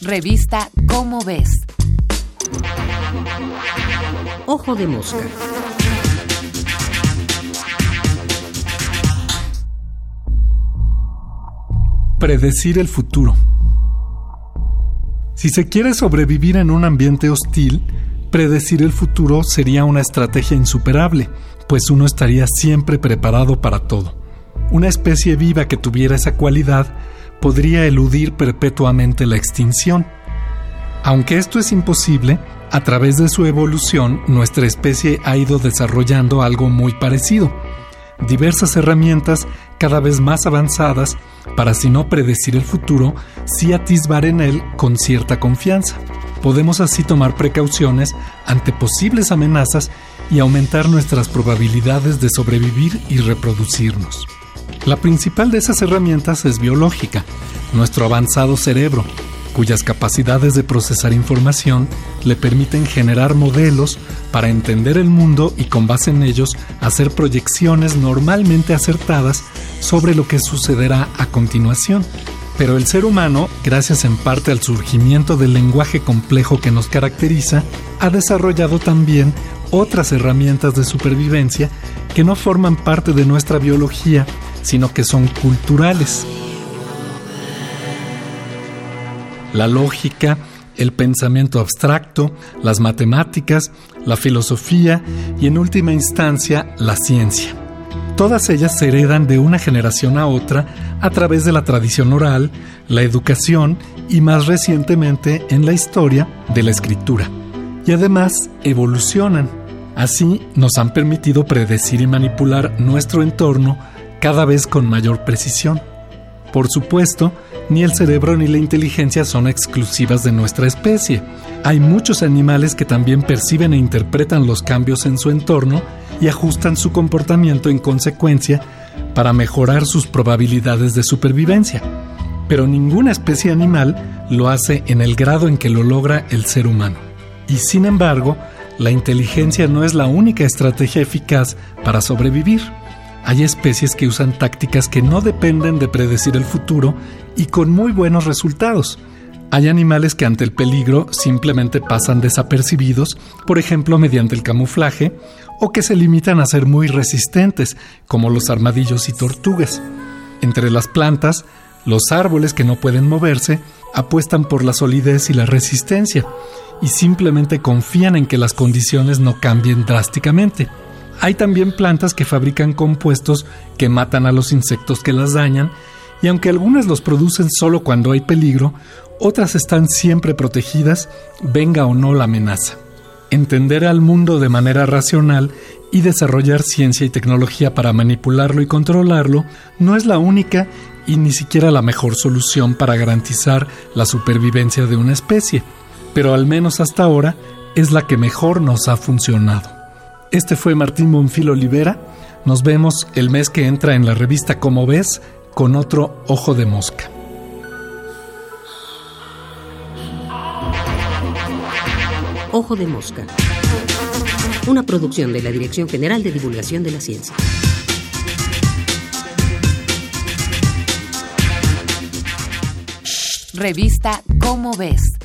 Revista Cómo ves. Ojo de mosca. Predecir el futuro. Si se quiere sobrevivir en un ambiente hostil, predecir el futuro sería una estrategia insuperable, pues uno estaría siempre preparado para todo. Una especie viva que tuviera esa cualidad podría eludir perpetuamente la extinción. Aunque esto es imposible, a través de su evolución nuestra especie ha ido desarrollando algo muy parecido, diversas herramientas cada vez más avanzadas para si no predecir el futuro, sí atisbar en él con cierta confianza. Podemos así tomar precauciones ante posibles amenazas y aumentar nuestras probabilidades de sobrevivir y reproducirnos. La principal de esas herramientas es biológica, nuestro avanzado cerebro, cuyas capacidades de procesar información le permiten generar modelos para entender el mundo y con base en ellos hacer proyecciones normalmente acertadas sobre lo que sucederá a continuación. Pero el ser humano, gracias en parte al surgimiento del lenguaje complejo que nos caracteriza, ha desarrollado también otras herramientas de supervivencia que no forman parte de nuestra biología, sino que son culturales. La lógica, el pensamiento abstracto, las matemáticas, la filosofía y en última instancia la ciencia. Todas ellas se heredan de una generación a otra a través de la tradición oral, la educación y más recientemente en la historia de la escritura. Y además evolucionan. Así nos han permitido predecir y manipular nuestro entorno cada vez con mayor precisión. Por supuesto, ni el cerebro ni la inteligencia son exclusivas de nuestra especie. Hay muchos animales que también perciben e interpretan los cambios en su entorno y ajustan su comportamiento en consecuencia para mejorar sus probabilidades de supervivencia. Pero ninguna especie animal lo hace en el grado en que lo logra el ser humano. Y sin embargo, la inteligencia no es la única estrategia eficaz para sobrevivir. Hay especies que usan tácticas que no dependen de predecir el futuro y con muy buenos resultados. Hay animales que ante el peligro simplemente pasan desapercibidos, por ejemplo mediante el camuflaje, o que se limitan a ser muy resistentes, como los armadillos y tortugas. Entre las plantas, los árboles que no pueden moverse apuestan por la solidez y la resistencia, y simplemente confían en que las condiciones no cambien drásticamente. Hay también plantas que fabrican compuestos que matan a los insectos que las dañan, y aunque algunas los producen solo cuando hay peligro, otras están siempre protegidas, venga o no la amenaza. Entender al mundo de manera racional y desarrollar ciencia y tecnología para manipularlo y controlarlo no es la única y ni siquiera la mejor solución para garantizar la supervivencia de una especie, pero al menos hasta ahora es la que mejor nos ha funcionado. Este fue Martín Bonfil Olivera. Nos vemos el mes que entra en la revista Como ves con otro ojo de mosca. Ojo de mosca. Una producción de la Dirección General de Divulgación de la Ciencia. Revista Cómo ves.